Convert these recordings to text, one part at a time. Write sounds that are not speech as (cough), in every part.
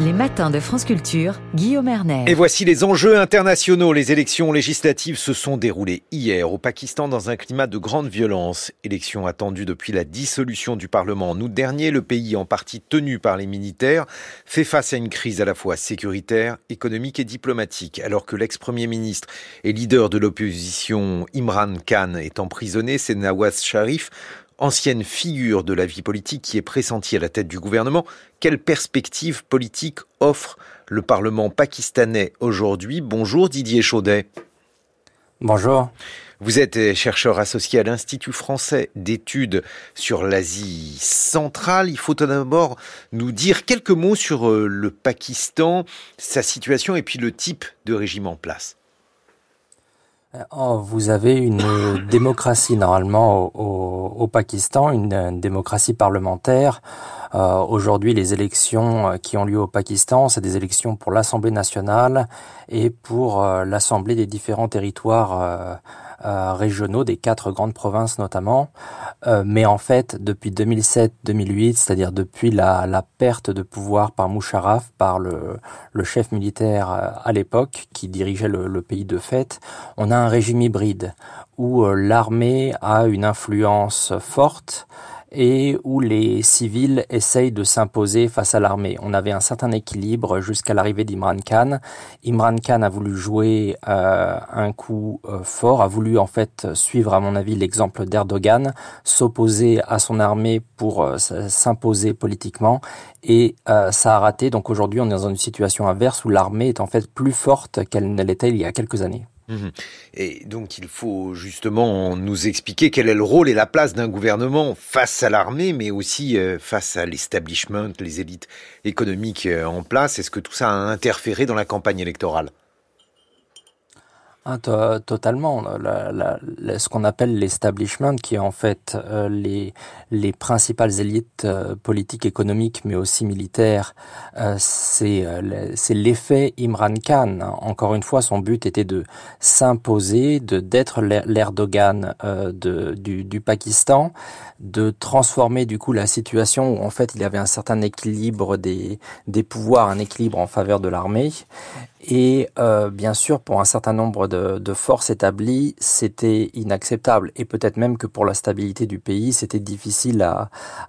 Les matins de France Culture, Guillaume Erner. Et voici les enjeux internationaux. Les élections législatives se sont déroulées hier au Pakistan dans un climat de grande violence. Élections attendues depuis la dissolution du Parlement en août dernier. Le pays, en partie tenu par les militaires, fait face à une crise à la fois sécuritaire, économique et diplomatique. Alors que l'ex-premier ministre et leader de l'opposition Imran Khan est emprisonné, c'est Nawaz Sharif ancienne figure de la vie politique qui est pressentie à la tête du gouvernement, quelle perspective politique offre le Parlement pakistanais aujourd'hui? Bonjour Didier Chaudet. Bonjour. Vous êtes chercheur associé à l'Institut français d'études sur l'Asie centrale. Il faut d'abord nous dire quelques mots sur euh, le Pakistan, sa situation et puis le type de régime en place. Oh, vous avez une (coughs) démocratie normalement au, Pakistan, une, démocratie parlementaire. Euh, aujourd'hui, les élections euh, qui ont lieu au Pakistan, c'est des élections pour l'Assemblée nationale et pour euh, l'Assemblée des différents territoires euh, régionaux des quatre grandes provinces notamment. Euh, mais en fait, depuis 2007-2008, c'est-à-dire depuis la, la, perte de pouvoir par Musharraf, par le, le chef militaire euh, à l'époque qui dirigeait le, le, pays de fait, on a un régime hybride où l'armée a une influence forte et où les civils essayent de s'imposer face à l'armée. On avait un certain équilibre jusqu'à l'arrivée d'Imran Khan. Imran Khan a voulu jouer euh, un coup euh, fort, a voulu en fait suivre à mon avis l'exemple d'Erdogan, s'opposer à son armée pour euh, s'imposer politiquement et ça a raté. Donc aujourd'hui on est dans une situation inverse où l'armée est en fait plus forte qu'elle ne l'était il y a quelques années. Mhm. Et donc il faut justement nous expliquer quel est le rôle et la place d'un gouvernement face à l'armée, mais aussi euh, face à l'establishment, les élites économiques euh, en place. Est-ce que tout ça a interféré dans la campagne électorale? Ah, totalement. ce qu'on appelle l'establishment, qui est en fait euh, les, les principales élites euh, politiques, économiques, mais aussi militaires, euh, c'est l'effet Imran Khan. Encore une fois, son but était de s'imposer, d'être l'Erdogan du, du Pakistan, de transformer du coup la situation où en fait il y avait un certain équilibre des, des pouvoirs, un équilibre en faveur de l'armée, et bien sûr, pour un certain nombre de, de forces établies, c'était inacceptable. Et peut-être même que pour la stabilité du pays, c'était difficile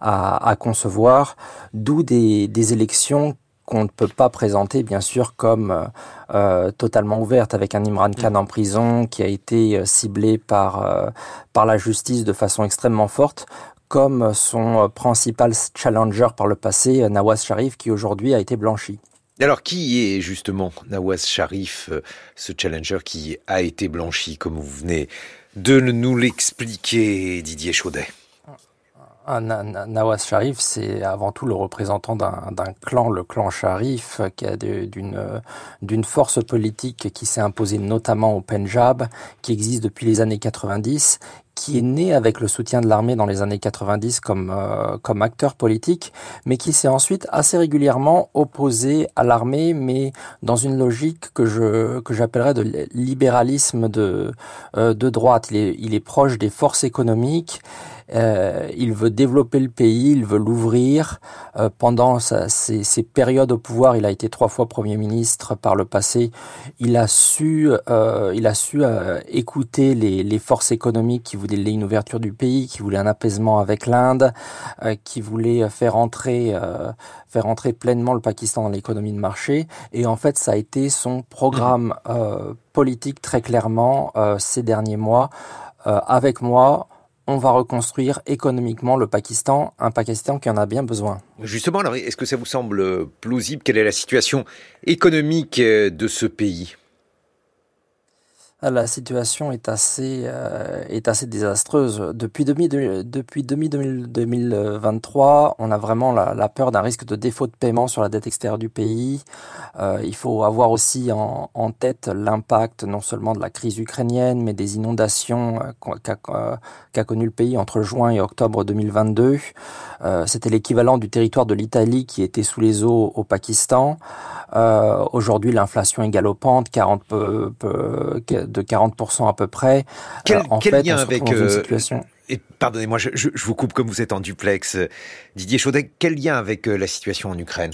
à, concevoir. D'où des, élections qu'on ne peut pas présenter, bien sûr, comme euh, totalement ouvertes, avec un Imran Khan en prison qui a été euh, ciblé par, euh, par la justice de façon extrêmement forte, comme son principal challenger par le passé, Nawaz Sharif, qui aujourd'hui a été blanchi. Alors, qui est justement Nawaz Sharif, euh, ce challenger qui a été blanchi, comme vous venez de nous l'expliquer, Didier Chaudet? Ah, Nawaz Sharif, c'est avant tout le représentant d'un clan, le clan Sharif, qui a d'une force politique qui s'est imposée notamment au Punjab, qui existe depuis les années 90 qui est né avec le soutien de l'armée dans les années 90 comme, euh, comme acteur politique, mais qui s'est ensuite assez régulièrement opposé à l'armée, mais dans une logique que je que j'appellerais de libéralisme de, euh, de droite. Il est, il est proche des forces économiques euh, il veut développer le pays, il veut l'ouvrir. Euh, pendant sa, ses, ses, périodes au pouvoir, il a été trois fois Premier ministre par le passé. Il a su, euh, il a su euh, écouter les, les, forces économiques qui voulaient une ouverture du pays, qui voulaient un apaisement avec l'Inde, euh, qui voulaient faire entrer, faire entrer pleinement le Pakistan dans l'économie de marché. Et en fait, ça a été son programme politique très clairement ces derniers mois. avec moi, on va reconstruire économiquement le Pakistan, un Pakistan qui en a bien besoin. Justement, alors, est-ce que ça vous semble plausible? Quelle est la situation économique de ce pays? La situation est assez euh, est assez désastreuse. Depuis, depuis 2023, on a vraiment la, peur d'un risque de défaut de paiement sur la dette extérieure du pays. Euh, il faut avoir aussi en, en tête l'impact non seulement de la crise ukrainienne, mais des inondations euh, qu'a qu connu le pays entre juin et octobre 2022. Euh, C'était l'équivalent du territoire de l'Italie qui était sous les eaux au Pakistan. Euh, Aujourd'hui, l'inflation est galopante, 40 peu, peu, de 40% à peu près. Quel, euh, en quel fait, lien avec euh, situation... Et pardonnez-moi, je, je, je, vous coupe comme vous êtes en duplex, Didier Chaudet. Quel lien avec la situation en Ukraine?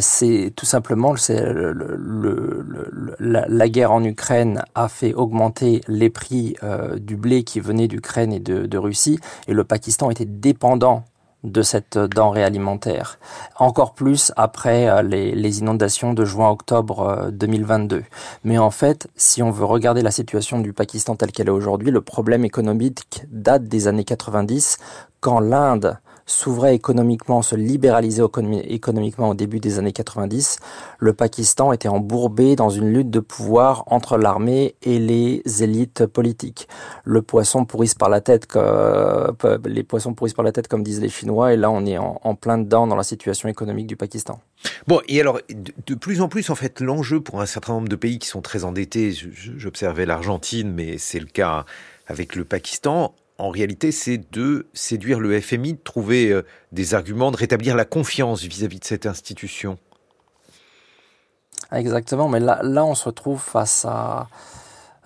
C'est tout simplement le, le, la, la, guerre en Ukraine a fait augmenter les prix du blé qui venait d'Ukraine et de, de Russie, et le Pakistan était dépendant de cette denrée alimentaire. Encore plus après euh, les, inondations de juin-octobre 2022. Euh, Mais en fait, si on veut regarder la situation du Pakistan telle qu'elle est aujourd'hui, le problème économique date des années 90, quand l'Inde s'ouvrait économiquement, se libéralisait économiquement au début des années 90, le Pakistan était embourbé dans une lutte de pouvoir entre l'armée et les élites politiques. Le poisson pourrisse par la tête, les poissons pourrissent par la tête comme disent les Chinois, et là on est en, plein dedans dans la situation économique du Pakistan. Bon, et alors, de, plus en plus, en fait, l'enjeu pour un certain nombre de pays qui sont très endettés, j'observais l'Argentine, mais c'est le cas avec le Pakistan, en réalité, c'est de séduire le FMI, de trouver euh, des arguments, de rétablir la confiance vis-à-vis de cette institution. Exactement, mais là, là on se retrouve face à,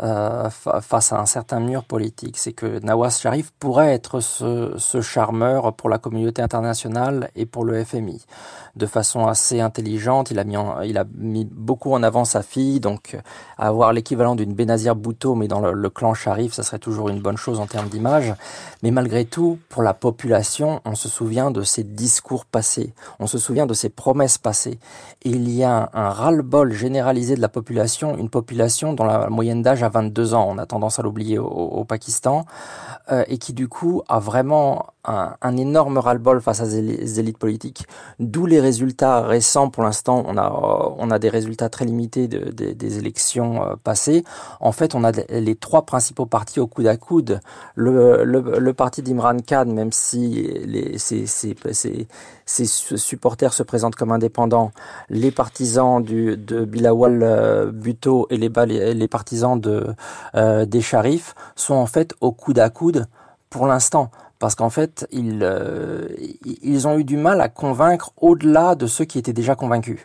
euh, face à un certain mur politique. C'est que Nawaz Sharif pourrait être ce, charmeur pour la communauté internationale et pour le FMI. De façon assez intelligente, il a mis, beaucoup en avant sa fille, donc avoir l'équivalent d'une Benazir Bhutto, mais dans le, clan Sharif, ça serait toujours une bonne chose en termes d'image. Mais malgré tout, pour la population, on se souvient de ses discours passés, on se souvient de ses promesses passées. Il y a un, un ras-le-bol généralisé de la population, une population dont la moyenne d'âge 22 ans, on a tendance à l'oublier au, Pakistan, euh, et qui du coup a vraiment un, énorme ras-le-bol face à ces élites politiques. D'où les résultats récents, pour l'instant, on a, on a des résultats très limités de, des élections euh, passées. En fait, on a les trois principaux partis au coude à coude. Le, le, parti d'Imran Khan, même si les, ses, supporters se présentent comme indépendants, les partisans du, de Bilawal euh, Bhutto et les, les partisans de, des Sharifs sont en fait au coude à coude pour l'instant parce qu'en fait, ils, euh, ils ont eu du mal à convaincre au-delà de ceux qui étaient déjà convaincus.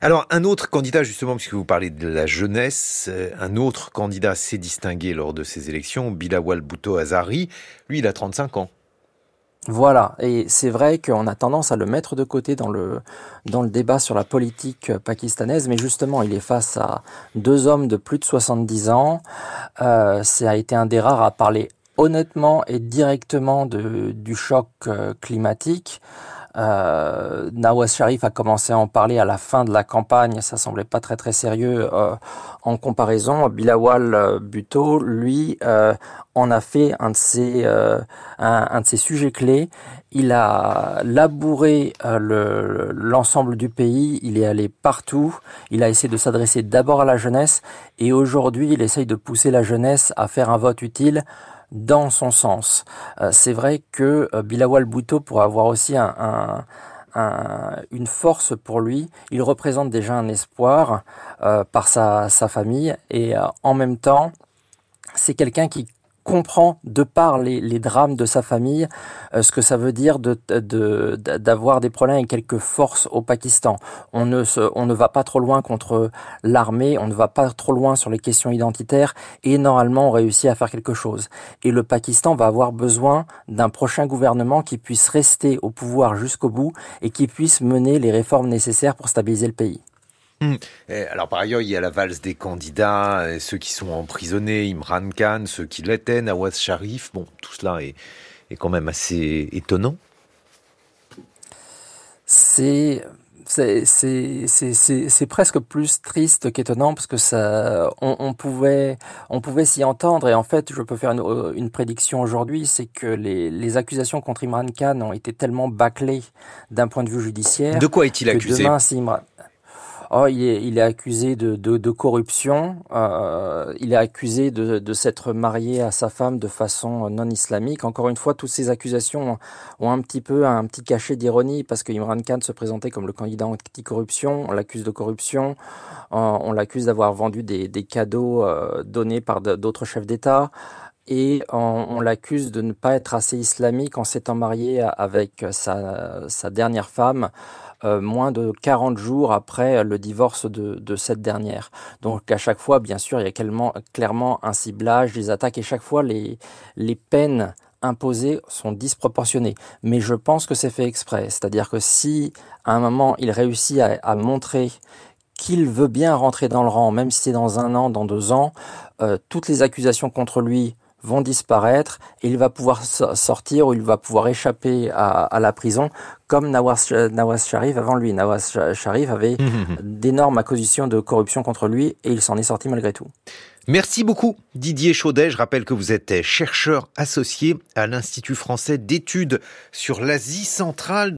Alors, un autre candidat, justement, puisque vous parlez de la jeunesse, euh, un autre candidat s'est distingué lors de ces élections, Bilawal Bhutto Azari. Lui, il a 35 ans. Voilà, et c'est vrai qu'on a tendance à le mettre de côté dans le, dans le débat sur la politique pakistanaise, mais justement, il est face à deux hommes de plus de 70 ans. Euh, ça a été un des rares à parler honnêtement et directement de, du choc euh, climatique. Euh, Nawaz Sharif a commencé à en parler à la fin de la campagne, ça semblait pas très très sérieux euh, en comparaison. Bilawal euh, Bhutto, lui, euh, en a fait un de ses un, un, de ses sujets clés. Il a labouré l'ensemble du pays, il est allé partout, il a essayé de s'adresser d'abord à la jeunesse et aujourd'hui il essaye de pousser la jeunesse à faire un vote utile dans son sens. Euh, c'est vrai que euh, Bilawal Bhutto pourrait avoir aussi un, une force pour lui. Il représente déjà un espoir euh, par sa, famille et en même temps, c'est quelqu'un qui comprend de par les, drames de sa famille euh, ce que ça veut dire d'avoir des problèmes avec quelques forces au Pakistan. On ne, on ne va pas trop loin contre l'armée, on ne va pas trop loin sur les questions identitaires et normalement on réussit à faire quelque chose. Et le Pakistan va avoir besoin d'un prochain gouvernement qui puisse rester au pouvoir jusqu'au bout et qui puisse mener les réformes nécessaires pour stabiliser le pays. Hmm. Alors par ailleurs, il y a la valse des candidats, ceux qui sont emprisonnés, Imran Khan, ceux qui l'étaient, Nawaz Sharif. Bon, tout cela est, est quand même assez étonnant. C'est c'est presque plus triste qu'étonnant parce que ça, on, pouvait, on pouvait s'y entendre et en fait, je peux faire une, prédiction aujourd'hui, c'est que les, les, accusations contre Imran Khan ont été tellement bâclées d'un point de vue judiciaire. De quoi est-il accusé? demain, Oh, il est, il est accusé de, de, de corruption. Euh, il est accusé de, de s'être marié à sa femme de façon non islamique. Encore une fois, toutes ces accusations ont un petit peu un petit cachet d'ironie parce que Imran Khan se présentait comme le candidat anti-corruption. On l'accuse de corruption. Euh, on l'accuse d'avoir vendu des, des cadeaux euh, donnés par d'autres chefs d'État et on, on l'accuse de ne pas être assez islamique en s'étant marié avec sa, sa dernière femme euh, moins de 40 jours après le divorce de, de, cette dernière. Donc à chaque fois, bien sûr, il y a clairement, clairement un ciblage, des attaques, et chaque fois les, les peines imposées sont disproportionnées. Mais je pense que c'est fait exprès. C'est-à-dire que si, à un moment, il réussit à, montrer qu'il veut bien rentrer dans le rang, même si c'est dans un an, dans deux ans, euh, toutes les accusations contre lui vont disparaître et il va pouvoir sortir ou il va pouvoir échapper à, la prison comme Nawaz, Nawaz, Sharif avant lui. Nawaz Sharif avait d'énormes accusations de corruption contre lui et il s'en est sorti malgré tout. Merci beaucoup Didier Chaudet. Je rappelle que vous êtes chercheur associé à l'Institut français d'études sur l'Asie centrale.